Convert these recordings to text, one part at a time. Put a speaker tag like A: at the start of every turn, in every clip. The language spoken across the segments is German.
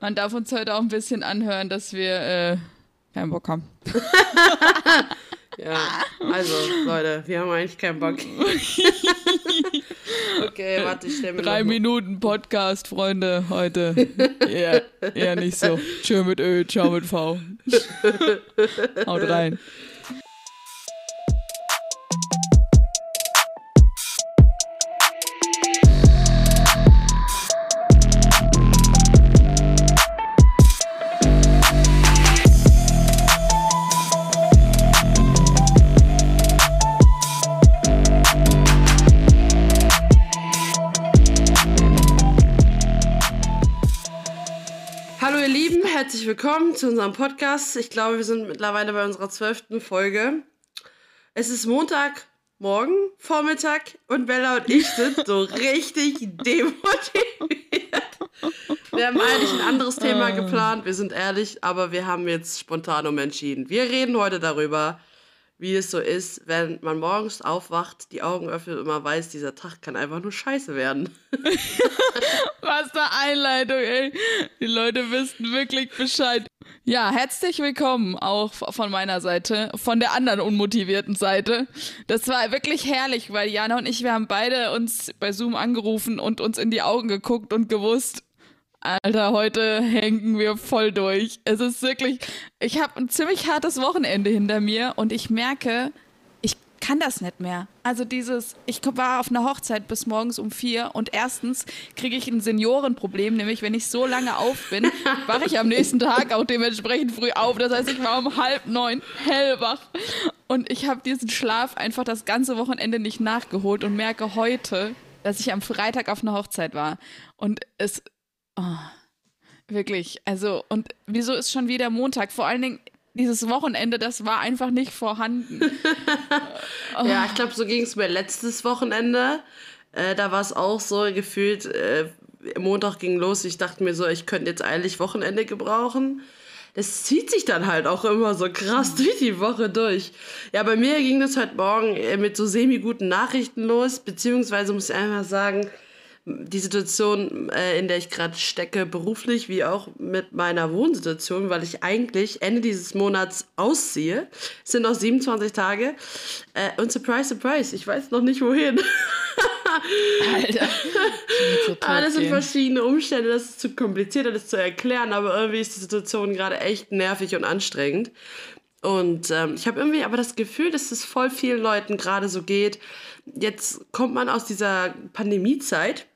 A: Man darf uns heute auch ein bisschen anhören, dass wir äh, keinen Bock haben.
B: ja, also Leute, wir haben eigentlich keinen Bock. okay, warte, ich stelle mir
A: Drei Minuten Podcast, Freunde, heute. eher, eher nicht so. Tschö mit Ö, ciao mit V. Haut rein.
B: Willkommen zu unserem Podcast. Ich glaube, wir sind mittlerweile bei unserer zwölften Folge. Es ist Montagmorgen, Vormittag und Bella und ich sind so richtig demotiviert. Wir haben eigentlich ein anderes Thema ah. geplant, wir sind ehrlich, aber wir haben jetzt spontan umentschieden. Wir reden heute darüber, wie es so ist, wenn man morgens aufwacht, die Augen öffnet und man weiß, dieser Tag kann einfach nur scheiße werden.
A: Was eine Einleitung, ey. Die Leute wissen wirklich Bescheid. Ja, herzlich willkommen auch von meiner Seite, von der anderen unmotivierten Seite. Das war wirklich herrlich, weil Jana und ich, wir haben beide uns bei Zoom angerufen und uns in die Augen geguckt und gewusst, Alter, heute hängen wir voll durch. Es ist wirklich, ich habe ein ziemlich hartes Wochenende hinter mir und ich merke, ich kann das nicht mehr. Also dieses, ich war auf einer Hochzeit bis morgens um vier und erstens kriege ich ein Seniorenproblem, nämlich wenn ich so lange auf bin, wache ich am nächsten Tag auch dementsprechend früh auf. Das heißt, ich war um halb neun hellwach und ich habe diesen Schlaf einfach das ganze Wochenende nicht nachgeholt und merke heute, dass ich am Freitag auf einer Hochzeit war. Und es Oh, wirklich. Also, und wieso ist schon wieder Montag? Vor allen Dingen dieses Wochenende, das war einfach nicht vorhanden.
B: oh. Ja, ich glaube, so ging es mir letztes Wochenende. Äh, da war es auch so gefühlt, äh, Montag ging los. Ich dachte mir so, ich könnte jetzt eigentlich Wochenende gebrauchen. Das zieht sich dann halt auch immer so krass durch die Woche durch. Ja, bei mir ging das heute Morgen äh, mit so semi-guten Nachrichten los, beziehungsweise muss ich einfach sagen, die Situation, äh, in der ich gerade stecke, beruflich wie auch mit meiner Wohnsituation, weil ich eigentlich Ende dieses Monats ausziehe. Es sind noch 27 Tage. Äh, und surprise, surprise, ich weiß noch nicht wohin. Alter. Alles sind verschiedene Umstände, das ist zu kompliziert, das zu erklären, aber irgendwie ist die Situation gerade echt nervig und anstrengend. Und ähm, ich habe irgendwie aber das Gefühl, dass es voll vielen Leuten gerade so geht. Jetzt kommt man aus dieser Pandemiezeit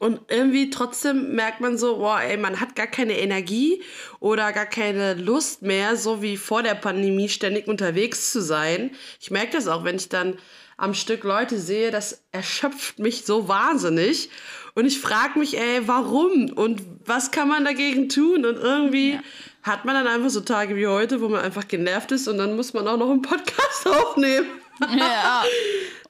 B: und irgendwie trotzdem merkt man so, boah, ey, man hat gar keine Energie oder gar keine Lust mehr, so wie vor der Pandemie ständig unterwegs zu sein. Ich merke das auch, wenn ich dann am Stück Leute sehe, das erschöpft mich so wahnsinnig. Und ich frage mich, ey, warum und was kann man dagegen tun? Und irgendwie ja. hat man dann einfach so Tage wie heute, wo man einfach genervt ist und dann muss man auch noch einen Podcast aufnehmen.
A: Ja.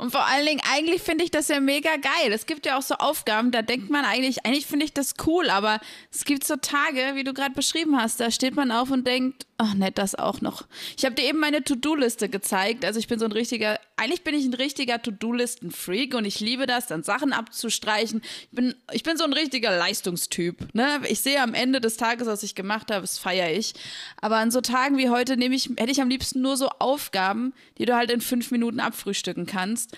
A: Und vor allen Dingen, eigentlich finde ich das ja mega geil. Es gibt ja auch so Aufgaben, da denkt man eigentlich, eigentlich finde ich das cool, aber es gibt so Tage, wie du gerade beschrieben hast, da steht man auf und denkt, ach nett, das auch noch. Ich habe dir eben meine To-Do-Liste gezeigt. Also ich bin so ein richtiger, eigentlich bin ich ein richtiger To-Do-Listen-Freak und ich liebe das, dann Sachen abzustreichen. Ich bin, ich bin so ein richtiger Leistungstyp. Ne? Ich sehe am Ende des Tages, was ich gemacht habe, das feiere ich. Aber an so Tagen wie heute nehme ich, hätte ich am liebsten nur so Aufgaben, die du halt in fünf Minuten abfrühstücken kannst.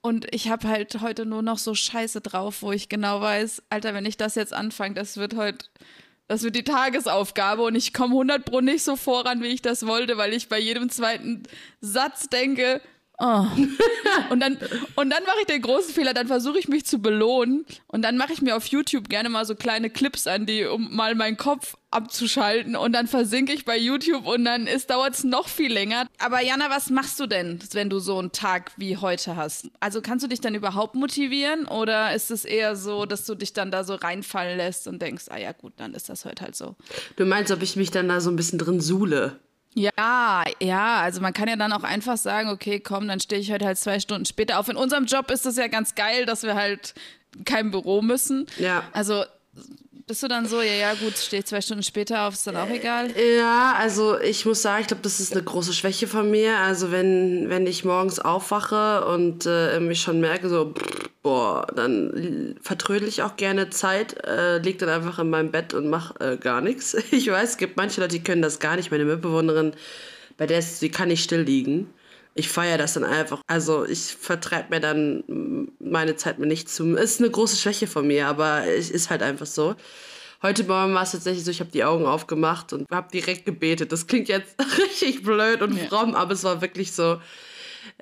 A: Und ich habe halt heute nur noch so Scheiße drauf, wo ich genau weiß, Alter, wenn ich das jetzt anfange, das wird heute das wird die Tagesaufgabe und ich komme 100 pro nicht so voran, wie ich das wollte, weil ich bei jedem zweiten Satz denke, Oh. und dann, und dann mache ich den großen Fehler, dann versuche ich mich zu belohnen und dann mache ich mir auf YouTube gerne mal so kleine Clips an, die, um mal meinen Kopf abzuschalten und dann versinke ich bei YouTube und dann dauert es noch viel länger. Aber Jana, was machst du denn, wenn du so einen Tag wie heute hast? Also kannst du dich dann überhaupt motivieren oder ist es eher so, dass du dich dann da so reinfallen lässt und denkst, ah ja gut, dann ist das heute halt so.
B: Du meinst, ob ich mich dann da so ein bisschen drin suhle?
A: Ja, ja, also man kann ja dann auch einfach sagen, okay, komm, dann stehe ich heute halt zwei Stunden später auf. In unserem Job ist das ja ganz geil, dass wir halt kein Büro müssen. Ja. Also bist du dann so, ja, ja, gut, stehe ich zwei Stunden später auf, ist dann auch egal?
B: Ja, also ich muss sagen, ich glaube, das ist eine große Schwäche von mir. Also wenn, wenn ich morgens aufwache und äh, mich schon merke, so, pff, boah, dann vertrödel ich auch gerne Zeit, äh, leg dann einfach in meinem Bett und mach äh, gar nichts. Ich weiß, es gibt manche Leute, die können das gar nicht. Meine Mitbewohnerin, bei der ist, die kann nicht still liegen. Ich feiere das dann einfach. Also ich vertreibe mir dann meine Zeit mit nichts zu. Ist eine große Schwäche von mir, aber es ist halt einfach so. Heute Morgen war es tatsächlich so, ich habe die Augen aufgemacht und habe direkt gebetet. Das klingt jetzt richtig blöd und ja. fromm, aber es war wirklich so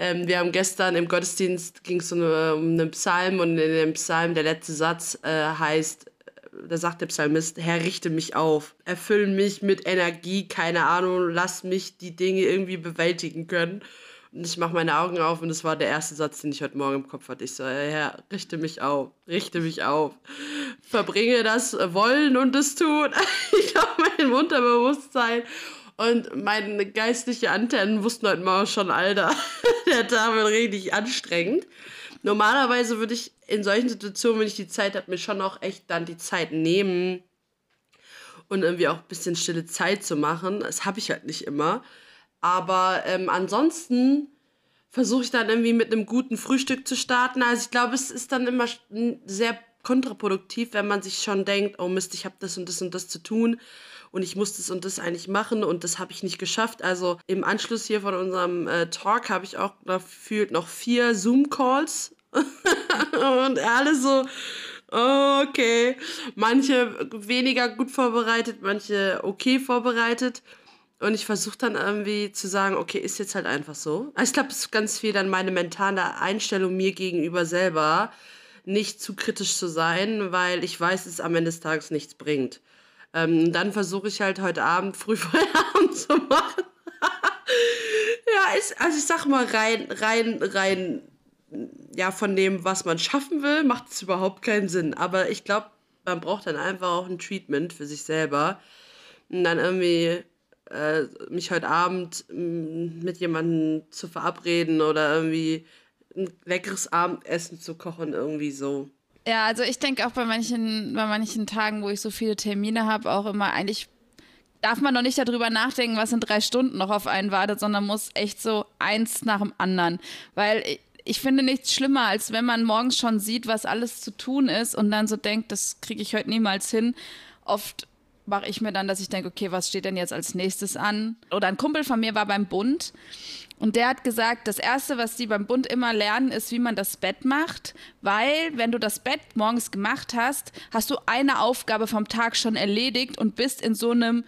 B: ähm, wir haben gestern im Gottesdienst ging es um, um einen Psalm und in dem Psalm der letzte Satz äh, heißt, äh, da sagt der Psalmist, Herr, richte mich auf, erfüll mich mit Energie, keine Ahnung, lass mich die Dinge irgendwie bewältigen können. Und ich mache meine Augen auf und das war der erste Satz, den ich heute Morgen im Kopf hatte. Ich so, Herr, richte mich auf, richte mich auf. Verbringe das Wollen und das Tun. ich habe mein Unterbewusstsein und meine geistlichen Antennen wussten heute Morgen schon, Alter, der Tag wird richtig anstrengend. Normalerweise würde ich in solchen Situationen, wenn ich die Zeit habe, mir schon auch echt dann die Zeit nehmen und irgendwie auch ein bisschen stille Zeit zu machen. Das habe ich halt nicht immer. Aber ähm, ansonsten versuche ich dann irgendwie mit einem guten Frühstück zu starten. Also ich glaube, es ist dann immer sehr kontraproduktiv, wenn man sich schon denkt, oh Mist, ich habe das und das und das zu tun und ich muss das und das eigentlich machen und das habe ich nicht geschafft. Also im Anschluss hier von unserem äh, Talk habe ich auch gefühlt noch vier Zoom-Calls und alle so, okay. Manche weniger gut vorbereitet, manche okay vorbereitet. Und ich versuche dann irgendwie zu sagen, okay, ist jetzt halt einfach so. Also ich glaube, es ist ganz viel dann meine mentale Einstellung mir gegenüber selber, nicht zu kritisch zu sein, weil ich weiß, dass es am Ende des Tages nichts bringt. Ähm, dann versuche ich halt heute Abend früh Feierabend zu machen. ja, ist, also ich sag mal, rein, rein, rein, ja, von dem, was man schaffen will, macht es überhaupt keinen Sinn. Aber ich glaube, man braucht dann einfach auch ein Treatment für sich selber. Und dann irgendwie äh, mich heute Abend mm, mit jemandem zu verabreden oder irgendwie ein leckeres Abendessen zu kochen, irgendwie so.
A: Ja, also ich denke auch bei manchen, bei manchen Tagen, wo ich so viele Termine habe, auch immer eigentlich darf man noch nicht darüber nachdenken, was in drei Stunden noch auf einen wartet, sondern muss echt so eins nach dem anderen. Weil ich, ich finde nichts schlimmer, als wenn man morgens schon sieht, was alles zu tun ist und dann so denkt, das kriege ich heute niemals hin. Oft mache ich mir dann, dass ich denke, okay, was steht denn jetzt als nächstes an? Oder ein Kumpel von mir war beim Bund und der hat gesagt, das Erste, was die beim Bund immer lernen, ist, wie man das Bett macht, weil wenn du das Bett morgens gemacht hast, hast du eine Aufgabe vom Tag schon erledigt und bist in so einem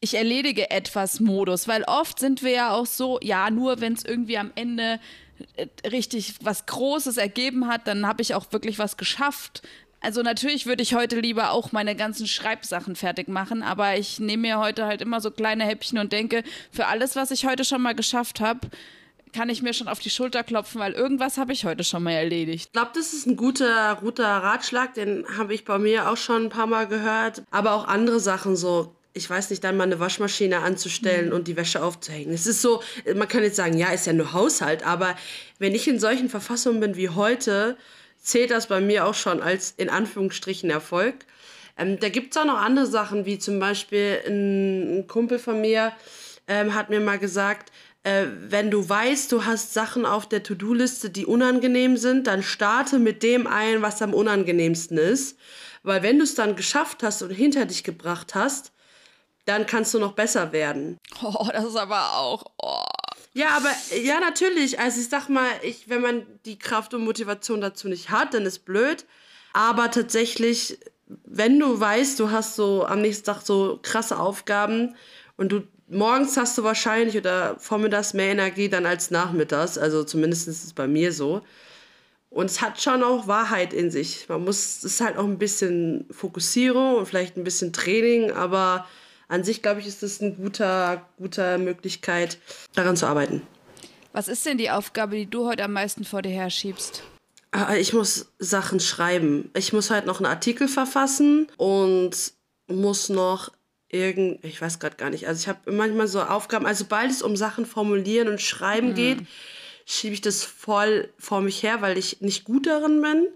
A: ich erledige etwas Modus, weil oft sind wir ja auch so, ja, nur wenn es irgendwie am Ende äh, richtig was Großes ergeben hat, dann habe ich auch wirklich was geschafft. Also natürlich würde ich heute lieber auch meine ganzen Schreibsachen fertig machen, aber ich nehme mir heute halt immer so kleine Häppchen und denke, für alles, was ich heute schon mal geschafft habe, kann ich mir schon auf die Schulter klopfen, weil irgendwas habe ich heute schon mal erledigt.
B: Ich glaube, das ist ein guter, guter Ratschlag, den habe ich bei mir auch schon ein paar Mal gehört. Aber auch andere Sachen so, ich weiß nicht, dann mal eine Waschmaschine anzustellen mhm. und die Wäsche aufzuhängen. Es ist so, man kann jetzt sagen, ja, ist ja nur Haushalt, aber wenn ich in solchen Verfassungen bin wie heute, zählt das bei mir auch schon als in Anführungsstrichen Erfolg. Ähm, da gibt es auch noch andere Sachen, wie zum Beispiel ein, ein Kumpel von mir ähm, hat mir mal gesagt, äh, wenn du weißt, du hast Sachen auf der To-Do-Liste, die unangenehm sind, dann starte mit dem ein, was am unangenehmsten ist. Weil wenn du es dann geschafft hast und hinter dich gebracht hast, dann kannst du noch besser werden.
A: Oh, das ist aber auch. Oh.
B: Ja, aber ja, natürlich. Also ich sag mal, ich, wenn man die Kraft und Motivation dazu nicht hat, dann ist blöd. Aber tatsächlich, wenn du weißt, du hast so am nächsten Tag so krasse Aufgaben und du morgens hast du wahrscheinlich oder vormittags mehr Energie dann als nachmittags. Also zumindest ist es bei mir so. Und es hat schon auch Wahrheit in sich. Man muss, es ist halt auch ein bisschen Fokussierung und vielleicht ein bisschen Training, aber an sich, glaube ich, ist das eine gute, gute Möglichkeit, daran zu arbeiten.
A: Was ist denn die Aufgabe, die du heute am meisten vor dir herschiebst?
B: Ah, ich muss Sachen schreiben. Ich muss halt noch einen Artikel verfassen und muss noch irgend, ich weiß gerade gar nicht. Also ich habe manchmal so Aufgaben, also sobald es um Sachen formulieren und schreiben mhm. geht, schiebe ich das voll vor mich her, weil ich nicht gut darin bin.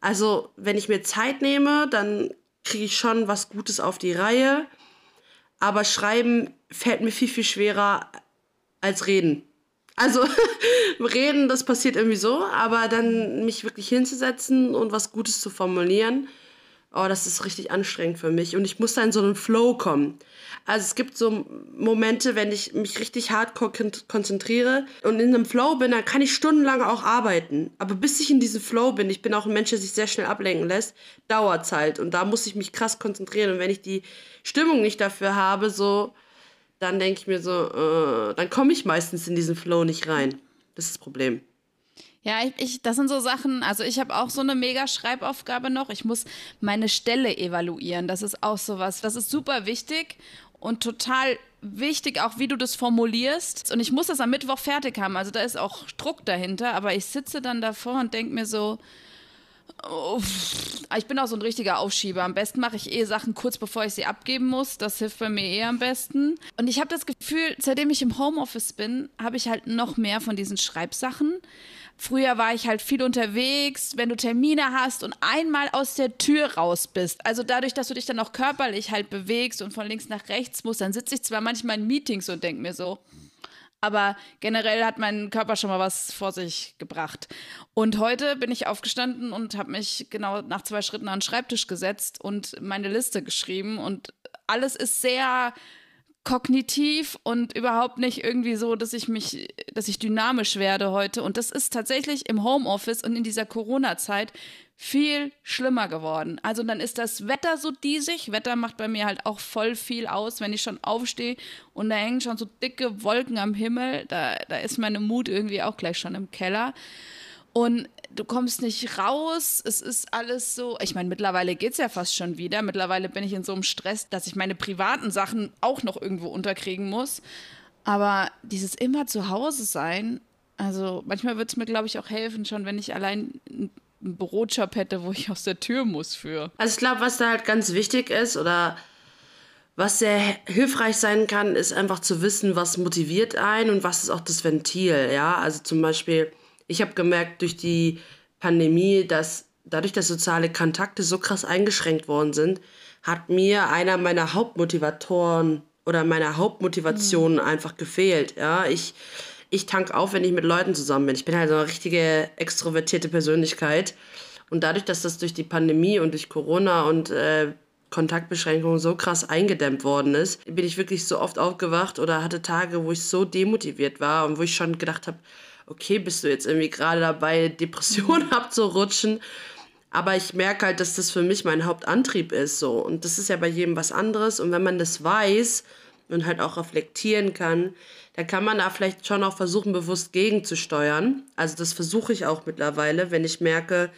B: Also wenn ich mir Zeit nehme, dann kriege ich schon was Gutes auf die Reihe. Aber schreiben fällt mir viel, viel schwerer als reden. Also reden, das passiert irgendwie so, aber dann mich wirklich hinzusetzen und was Gutes zu formulieren, oh, das ist richtig anstrengend für mich. Und ich muss da in so einen Flow kommen. Also es gibt so Momente, wenn ich mich richtig hart konzentriere und in einem Flow bin, dann kann ich stundenlang auch arbeiten. Aber bis ich in diesem Flow bin, ich bin auch ein Mensch, der sich sehr schnell ablenken lässt, dauert halt. Und da muss ich mich krass konzentrieren. Und wenn ich die Stimmung nicht dafür habe, so, dann denke ich mir so, äh, dann komme ich meistens in diesen Flow nicht rein. Das ist das Problem.
A: Ja, ich, ich, das sind so Sachen, also ich habe auch so eine mega Schreibaufgabe noch. Ich muss meine Stelle evaluieren. Das ist auch sowas. Das ist super wichtig und total wichtig, auch wie du das formulierst. Und ich muss das am Mittwoch fertig haben. Also da ist auch Druck dahinter, aber ich sitze dann davor und denke mir so, oh, ich bin auch so ein richtiger Aufschieber. Am besten mache ich eh Sachen kurz bevor ich sie abgeben muss. Das hilft bei mir eh am besten. Und ich habe das Gefühl, seitdem ich im Homeoffice bin, habe ich halt noch mehr von diesen Schreibsachen. Früher war ich halt viel unterwegs, wenn du Termine hast und einmal aus der Tür raus bist. Also dadurch, dass du dich dann auch körperlich halt bewegst und von links nach rechts musst, dann sitze ich zwar manchmal in Meetings und denke mir so, aber generell hat mein Körper schon mal was vor sich gebracht. Und heute bin ich aufgestanden und habe mich genau nach zwei Schritten an den Schreibtisch gesetzt und meine Liste geschrieben. Und alles ist sehr kognitiv und überhaupt nicht irgendwie so, dass ich mich, dass ich dynamisch werde heute. Und das ist tatsächlich im Homeoffice und in dieser Corona-Zeit viel schlimmer geworden. Also dann ist das Wetter so diesig. Wetter macht bei mir halt auch voll viel aus, wenn ich schon aufstehe und da hängen schon so dicke Wolken am Himmel. Da, da ist meine Mut irgendwie auch gleich schon im Keller. Und du kommst nicht raus. Es ist alles so. Ich meine, mittlerweile geht es ja fast schon wieder. Mittlerweile bin ich in so einem Stress, dass ich meine privaten Sachen auch noch irgendwo unterkriegen muss. Aber dieses immer zu Hause sein, also manchmal würde es mir, glaube ich, auch helfen, schon wenn ich allein einen Bürojob hätte, wo ich aus der Tür muss für.
B: Also ich glaube, was da halt ganz wichtig ist oder was sehr hilfreich sein kann, ist einfach zu wissen, was motiviert einen und was ist auch das Ventil. Ja, also zum Beispiel ich habe gemerkt durch die Pandemie, dass dadurch, dass soziale Kontakte so krass eingeschränkt worden sind, hat mir einer meiner Hauptmotivatoren oder meiner Hauptmotivationen mhm. einfach gefehlt. Ja, ich, ich tank auf, wenn ich mit Leuten zusammen bin. Ich bin halt so eine richtige extrovertierte Persönlichkeit. Und dadurch, dass das durch die Pandemie und durch Corona und äh, Kontaktbeschränkungen so krass eingedämmt worden ist, bin ich wirklich so oft aufgewacht oder hatte Tage, wo ich so demotiviert war und wo ich schon gedacht habe, okay, bist du jetzt irgendwie gerade dabei, Depressionen abzurutschen. Aber ich merke halt, dass das für mich mein Hauptantrieb ist. So. Und das ist ja bei jedem was anderes. Und wenn man das weiß und halt auch reflektieren kann, dann kann man da vielleicht schon auch versuchen, bewusst gegenzusteuern. Also das versuche ich auch mittlerweile, wenn ich merke,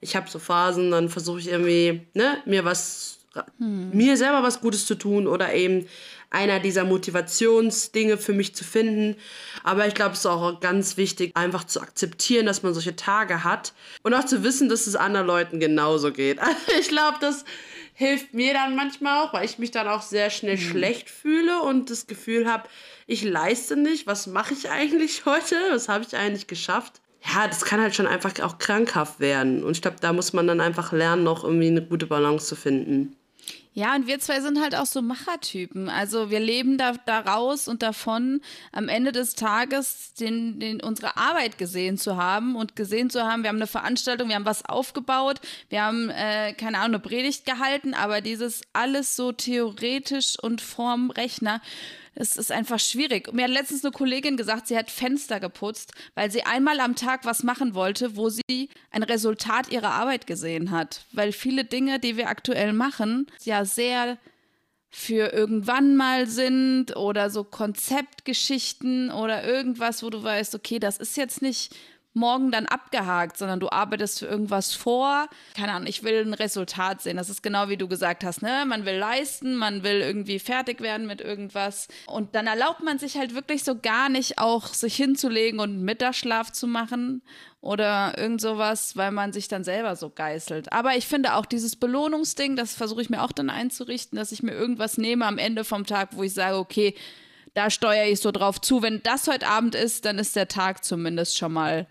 B: ich habe so Phasen, dann versuche ich irgendwie, ne, mir was, hm. mir selber was Gutes zu tun oder eben einer dieser Motivationsdinge für mich zu finden. Aber ich glaube, es ist auch ganz wichtig, einfach zu akzeptieren, dass man solche Tage hat und auch zu wissen, dass es anderen Leuten genauso geht. Also ich glaube, das hilft mir dann manchmal auch, weil ich mich dann auch sehr schnell mhm. schlecht fühle und das Gefühl habe, ich leiste nicht. Was mache ich eigentlich heute? Was habe ich eigentlich geschafft? Ja, das kann halt schon einfach auch krankhaft werden. Und ich glaube, da muss man dann einfach lernen, noch irgendwie eine gute Balance zu finden.
A: Ja, und wir zwei sind halt auch so Machertypen. Also wir leben da daraus und davon, am Ende des Tages den, den, unsere Arbeit gesehen zu haben und gesehen zu haben, wir haben eine Veranstaltung, wir haben was aufgebaut, wir haben, äh, keine Ahnung, eine Predigt gehalten, aber dieses alles so theoretisch und vorm Rechner es ist einfach schwierig. Mir hat letztens eine Kollegin gesagt, sie hat Fenster geputzt, weil sie einmal am Tag was machen wollte, wo sie ein Resultat ihrer Arbeit gesehen hat. Weil viele Dinge, die wir aktuell machen, ja sehr für irgendwann mal sind oder so Konzeptgeschichten oder irgendwas, wo du weißt, okay, das ist jetzt nicht morgen dann abgehakt, sondern du arbeitest für irgendwas vor. Keine Ahnung, ich will ein Resultat sehen. Das ist genau wie du gesagt hast, ne? Man will leisten, man will irgendwie fertig werden mit irgendwas. Und dann erlaubt man sich halt wirklich so gar nicht auch sich hinzulegen und Mittagsschlaf zu machen oder irgend sowas, weil man sich dann selber so geißelt. Aber ich finde auch dieses Belohnungsding, das versuche ich mir auch dann einzurichten, dass ich mir irgendwas nehme am Ende vom Tag, wo ich sage, okay, da steuere ich so drauf zu. Wenn das heute Abend ist, dann ist der Tag zumindest schon mal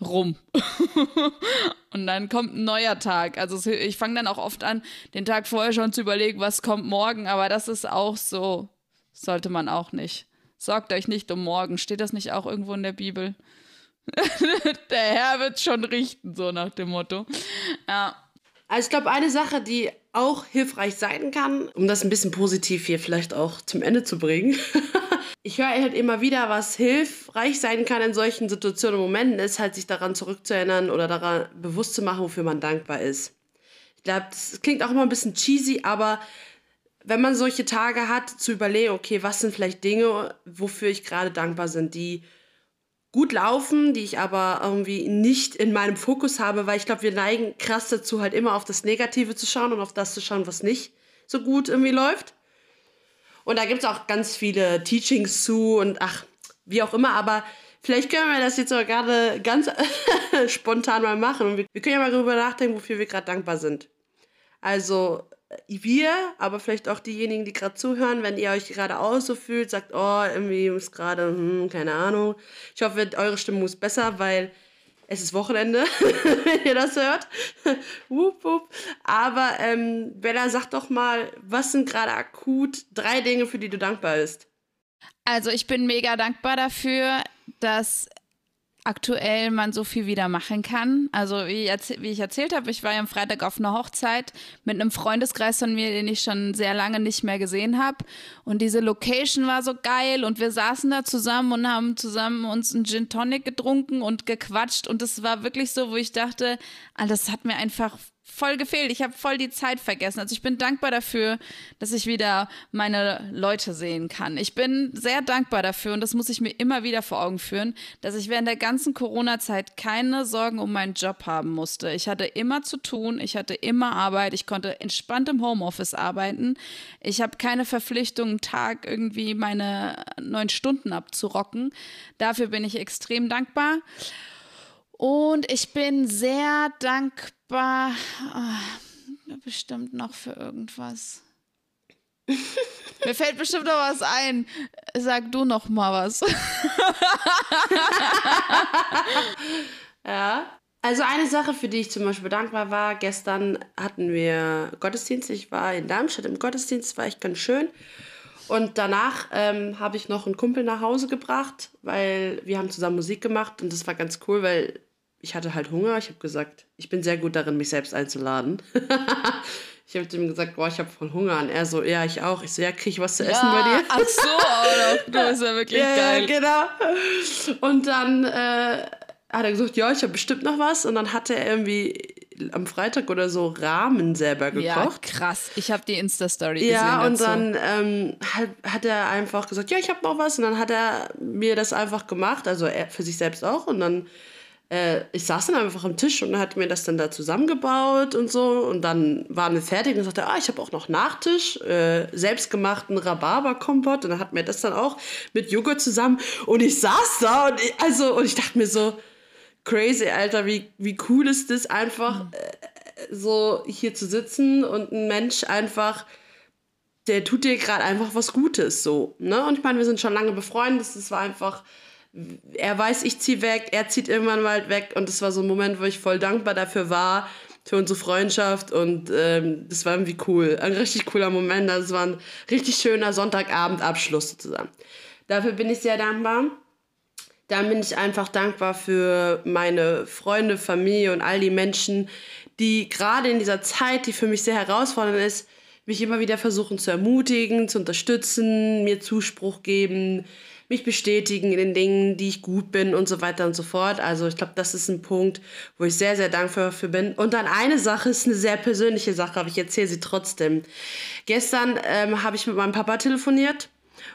A: rum. und dann kommt ein neuer Tag. Also ich fange dann auch oft an, den Tag vorher schon zu überlegen, was kommt morgen. Aber das ist auch so, sollte man auch nicht Sorgt euch nicht um morgen. Steht das nicht auch irgendwo in der Bibel? der Herr wird schon richten, so nach dem Motto. Ja.
B: Also ich glaube, eine Sache, die auch hilfreich sein kann, um das ein bisschen positiv hier vielleicht auch zum Ende zu bringen. ich höre halt immer wieder, was hilfreich sein kann in solchen Situationen und Momenten, ist halt sich daran zurückzuerinnern oder daran bewusst zu machen, wofür man dankbar ist. Ich glaube, das klingt auch immer ein bisschen cheesy, aber wenn man solche Tage hat, zu überlegen, okay, was sind vielleicht Dinge, wofür ich gerade dankbar bin, die gut laufen, die ich aber irgendwie nicht in meinem Fokus habe, weil ich glaube, wir neigen krass dazu, halt immer auf das Negative zu schauen und auf das zu schauen, was nicht so gut irgendwie läuft. Und da gibt es auch ganz viele Teachings zu und ach, wie auch immer, aber vielleicht können wir das jetzt sogar gerade ganz spontan mal machen. Und wir, wir können ja mal darüber nachdenken, wofür wir gerade dankbar sind. Also wir, aber vielleicht auch diejenigen, die gerade zuhören, wenn ihr euch gerade auch so fühlt, sagt, oh, irgendwie ist gerade, hm, keine Ahnung. Ich hoffe, eure Stimmung ist besser, weil es ist Wochenende, wenn ihr das hört. wup, wup. Aber ähm, Bella, sag doch mal, was sind gerade akut drei Dinge, für die du dankbar bist?
A: Also ich bin mega dankbar dafür, dass aktuell man so viel wieder machen kann. Also wie, wie ich erzählt habe, ich war ja am Freitag auf einer Hochzeit mit einem Freundeskreis von mir, den ich schon sehr lange nicht mehr gesehen habe. Und diese Location war so geil und wir saßen da zusammen und haben zusammen uns einen Gin Tonic getrunken und gequatscht. Und es war wirklich so, wo ich dachte, das hat mir einfach voll gefehlt. Ich habe voll die Zeit vergessen. Also ich bin dankbar dafür, dass ich wieder meine Leute sehen kann. Ich bin sehr dankbar dafür und das muss ich mir immer wieder vor Augen führen, dass ich während der ganzen Corona-Zeit keine Sorgen um meinen Job haben musste. Ich hatte immer zu tun, ich hatte immer Arbeit, ich konnte entspannt im Homeoffice arbeiten. Ich habe keine Verpflichtung, einen Tag irgendwie meine neun Stunden abzurocken. Dafür bin ich extrem dankbar. Und ich bin sehr dankbar, oh, bestimmt noch für irgendwas. Mir fällt bestimmt noch was ein. Sag du noch mal was.
B: ja. Also eine Sache, für die ich zum Beispiel dankbar war, gestern hatten wir Gottesdienst. Ich war in Darmstadt im Gottesdienst, war echt ganz schön. Und danach ähm, habe ich noch einen Kumpel nach Hause gebracht, weil wir haben zusammen Musik gemacht und das war ganz cool, weil ich hatte halt Hunger. Ich habe gesagt, ich bin sehr gut darin, mich selbst einzuladen. ich habe ihm gesagt, boah, ich habe voll Hunger. Und er so, ja, ich auch. Ich so, ja, krieg ich was zu ja, essen bei dir?
A: Ach so, oder? Du bist ja wirklich ja, geil.
B: Ja, genau. Und dann äh, hat er gesagt, ja, ich habe bestimmt noch was. Und dann hat er irgendwie am Freitag oder so Rahmen selber gekocht. Ja,
A: krass. Ich habe die Insta-Story gesehen.
B: Ja, und dazu. dann ähm, hat, hat er einfach gesagt, ja, ich habe noch was. Und dann hat er mir das einfach gemacht, also er für sich selbst auch. Und dann äh, ich saß dann einfach am Tisch und hat mir das dann da zusammengebaut und so. Und dann waren wir fertig und sagte, ah, ich habe auch noch Nachtisch, äh, selbstgemachten Rhabarberkompott. Und dann hat mir das dann auch mit Joghurt zusammen. Und ich saß da und ich, also, und ich dachte mir so, crazy, Alter, wie, wie cool ist das einfach, äh, so hier zu sitzen und ein Mensch einfach der tut dir gerade einfach was Gutes so. Ne? Und ich meine, wir sind schon lange befreundet. Das war einfach er weiß, ich ziehe weg, er zieht irgendwann mal weg und das war so ein Moment, wo ich voll dankbar dafür war, für unsere Freundschaft und ähm, das war irgendwie cool. Ein richtig cooler Moment. Das war ein richtig schöner Sonntagabendabschluss sozusagen. Dafür bin ich sehr dankbar. Dann bin ich einfach dankbar für meine Freunde, Familie und all die Menschen, die gerade in dieser Zeit, die für mich sehr herausfordernd ist, mich immer wieder versuchen zu ermutigen, zu unterstützen, mir Zuspruch geben, mich bestätigen in den Dingen, die ich gut bin und so weiter und so fort. Also ich glaube, das ist ein Punkt, wo ich sehr, sehr dankbar für bin. Und dann eine Sache ist eine sehr persönliche Sache, aber ich erzähle sie trotzdem. Gestern ähm, habe ich mit meinem Papa telefoniert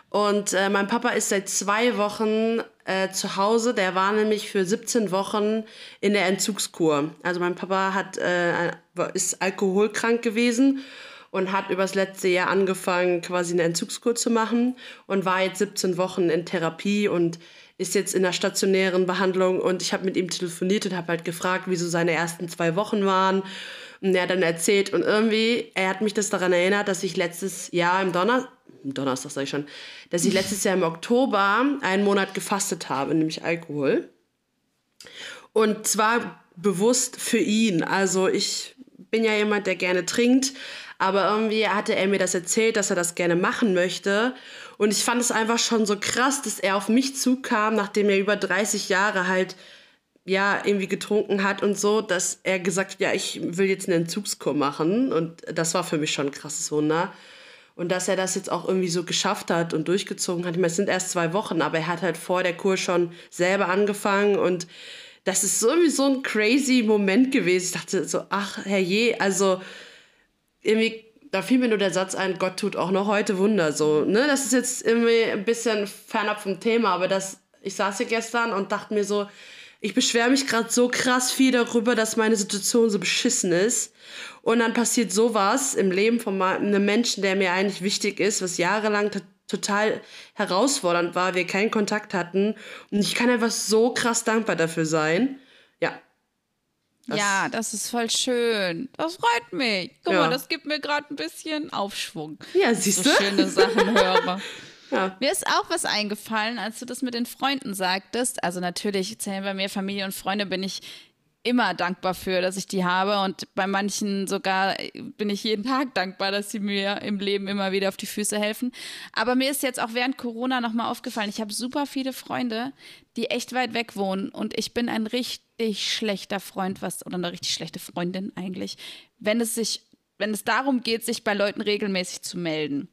B: und äh, mein Papa ist seit zwei Wochen äh, zu Hause. Der war nämlich für 17 Wochen in der Entzugskur. Also mein Papa hat, äh, ist alkoholkrank gewesen und hat übers letzte Jahr angefangen, quasi eine Entzugskur zu machen und war jetzt 17 Wochen in Therapie und ist jetzt in der stationären Behandlung und ich habe mit ihm telefoniert und habe halt gefragt, wie so seine ersten zwei Wochen waren. Und er hat dann erzählt und irgendwie, er hat mich das daran erinnert, dass ich letztes Jahr im Donnerstag, Donnerstag sage ich schon, dass ich letztes Jahr im Oktober einen Monat gefastet habe, nämlich Alkohol. Und zwar bewusst für ihn. Also ich bin ja jemand, der gerne trinkt, Aber irgendwie hatte er mir das erzählt, dass er das gerne machen möchte. Und ich fand es einfach schon so krass, dass er auf mich zukam, nachdem er über 30 Jahre halt ja irgendwie getrunken hat und so, dass er gesagt hat, ja, ich will jetzt eine Entzugskur machen. Und das war für mich schon ein krasses Wunder. Und dass er das jetzt auch irgendwie so geschafft hat und durchgezogen hat. Ich meine, es sind erst zwei Wochen, aber er hat halt vor der Kur schon selber angefangen und das ist irgendwie so ein crazy Moment gewesen. Ich dachte so, ach, herrje, also irgendwie, da fiel mir nur der Satz ein, Gott tut auch noch heute Wunder. So, ne? Das ist jetzt irgendwie ein bisschen fernab vom Thema, aber das, ich saß hier gestern und dachte mir so, ich beschwere mich gerade so krass viel darüber, dass meine Situation so beschissen ist. Und dann passiert sowas im Leben von einem Menschen, der mir eigentlich wichtig ist, was jahrelang total herausfordernd war, wir keinen Kontakt hatten. Und ich kann einfach so krass dankbar dafür sein. Ja.
A: Das ja, das ist voll schön. Das freut mich. Guck ja. mal, das gibt mir gerade ein bisschen Aufschwung.
B: Ja, siehst du?
A: So schöne Sachen höre. Ja. Mir ist auch was eingefallen, als du das mit den Freunden sagtest. Also natürlich zählen bei mir Familie und Freunde, bin ich immer dankbar für, dass ich die habe. Und bei manchen sogar bin ich jeden Tag dankbar, dass sie mir im Leben immer wieder auf die Füße helfen. Aber mir ist jetzt auch während Corona nochmal aufgefallen, ich habe super viele Freunde, die echt weit weg wohnen. Und ich bin ein richtig schlechter Freund, was, oder eine richtig schlechte Freundin eigentlich, wenn es sich wenn es darum geht, sich bei Leuten regelmäßig zu melden.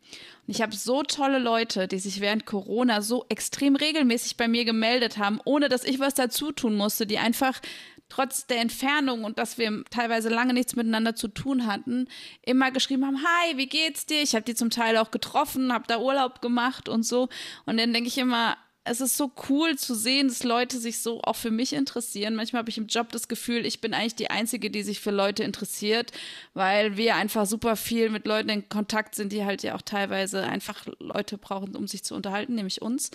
A: Und ich habe so tolle Leute, die sich während Corona so extrem regelmäßig bei mir gemeldet haben, ohne dass ich was dazu tun musste, die einfach trotz der Entfernung und dass wir teilweise lange nichts miteinander zu tun hatten, immer geschrieben haben, hi, wie geht's dir? Ich habe die zum Teil auch getroffen, habe da Urlaub gemacht und so. Und dann denke ich immer, es ist so cool zu sehen, dass Leute sich so auch für mich interessieren. Manchmal habe ich im Job das Gefühl, ich bin eigentlich die Einzige, die sich für Leute interessiert, weil wir einfach super viel mit Leuten in Kontakt sind, die halt ja auch teilweise einfach Leute brauchen, um sich zu unterhalten, nämlich uns.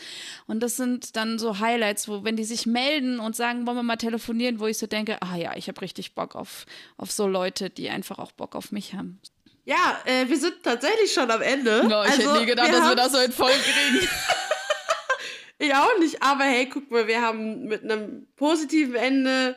A: Und das sind dann so Highlights, wo, wenn die sich melden und sagen, wollen wir mal telefonieren, wo ich so denke, ah ja, ich habe richtig Bock auf, auf so Leute, die einfach auch Bock auf mich haben.
B: Ja, äh, wir sind tatsächlich schon am Ende.
A: No, ich also, hätte nie gedacht, wir dass wir das so in Folge kriegen.
B: Ich auch nicht, aber hey, guck mal, wir haben mit einem positiven Ende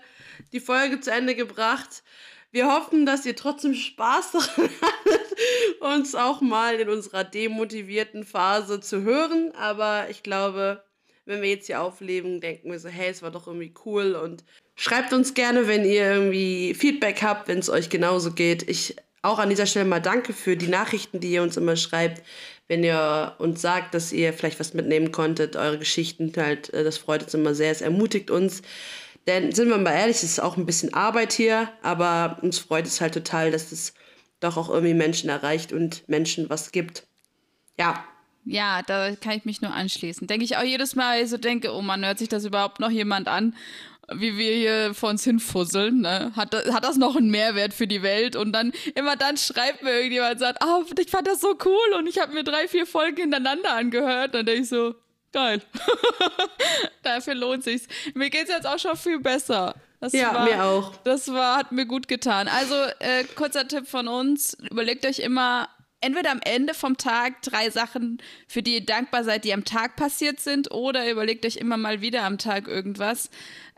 B: die Folge zu Ende gebracht. Wir hoffen, dass ihr trotzdem Spaß daran hattet, uns auch mal in unserer demotivierten Phase zu hören. Aber ich glaube, wenn wir jetzt hier aufleben, denken wir so, hey, es war doch irgendwie cool. Und schreibt uns gerne, wenn ihr irgendwie Feedback habt, wenn es euch genauso geht. Ich auch an dieser Stelle mal danke für die Nachrichten, die ihr uns immer schreibt wenn ihr uns sagt, dass ihr vielleicht was mitnehmen konntet, eure Geschichten halt, das freut uns immer sehr, es ermutigt uns. Denn sind wir mal ehrlich, es ist auch ein bisschen Arbeit hier, aber uns freut es halt total, dass es doch auch irgendwie Menschen erreicht und Menschen was gibt. Ja.
A: Ja, da kann ich mich nur anschließen. Denke ich auch jedes Mal, so denke, oh man, hört sich das überhaupt noch jemand an? Wie wir hier vor uns hinfusseln, ne? hat, hat das noch einen Mehrwert für die Welt? Und dann immer dann schreibt mir irgendjemand und sagt, ah, oh, ich fand das so cool und ich habe mir drei, vier Folgen hintereinander angehört. Dann denke ich so, geil. Dafür lohnt sich's. Mir geht's jetzt auch schon viel besser.
B: Das ja, war, mir auch.
A: Das war, hat mir gut getan. Also, äh, kurzer Tipp von uns: Überlegt euch immer entweder am Ende vom Tag drei Sachen, für die ihr dankbar seid, die am Tag passiert sind, oder überlegt euch immer mal wieder am Tag irgendwas,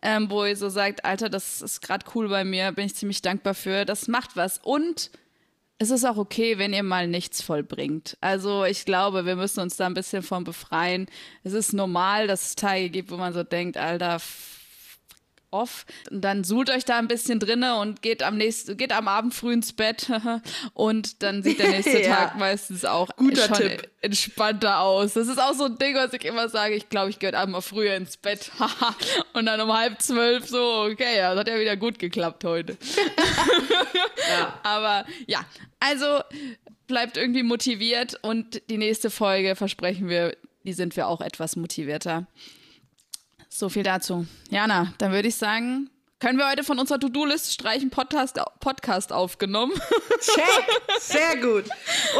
A: ähm, wo ihr so sagt, Alter, das ist gerade cool bei mir, bin ich ziemlich dankbar für. Das macht was. Und es ist auch okay, wenn ihr mal nichts vollbringt. Also ich glaube, wir müssen uns da ein bisschen von befreien. Es ist normal, dass es Tage gibt, wo man so denkt, Alter, off. Und dann suhlt euch da ein bisschen drinne und geht am nächsten, geht am Abend früh ins Bett und dann sieht der nächste ja. Tag meistens auch
B: Guter
A: schon
B: Tipp.
A: entspannter aus. Das ist auch so ein Ding, was ich immer sage. Ich glaube, ich gehe heute Abend mal früher ins Bett. und dann um halb zwölf so, okay, ja, das hat ja wieder gut geklappt heute. ja. Aber ja, also bleibt irgendwie motiviert und die nächste Folge versprechen wir, die sind wir auch etwas motivierter. So viel dazu. Jana, dann würde ich sagen, können wir heute von unserer To-Do-List streichen Podcast, Podcast aufgenommen?
B: Check! Sehr gut.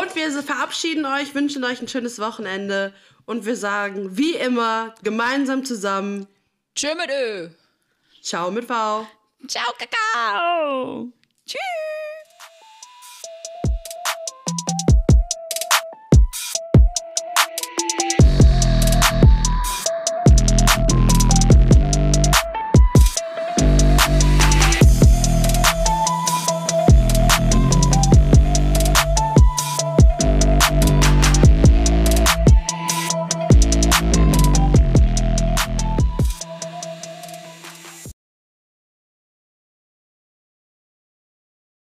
B: Und wir verabschieden euch, wünschen euch ein schönes Wochenende und wir sagen, wie immer, gemeinsam zusammen.
A: Tschö mit Ö.
B: Ciao mit V.
A: Ciao, Kakao. Tschüss.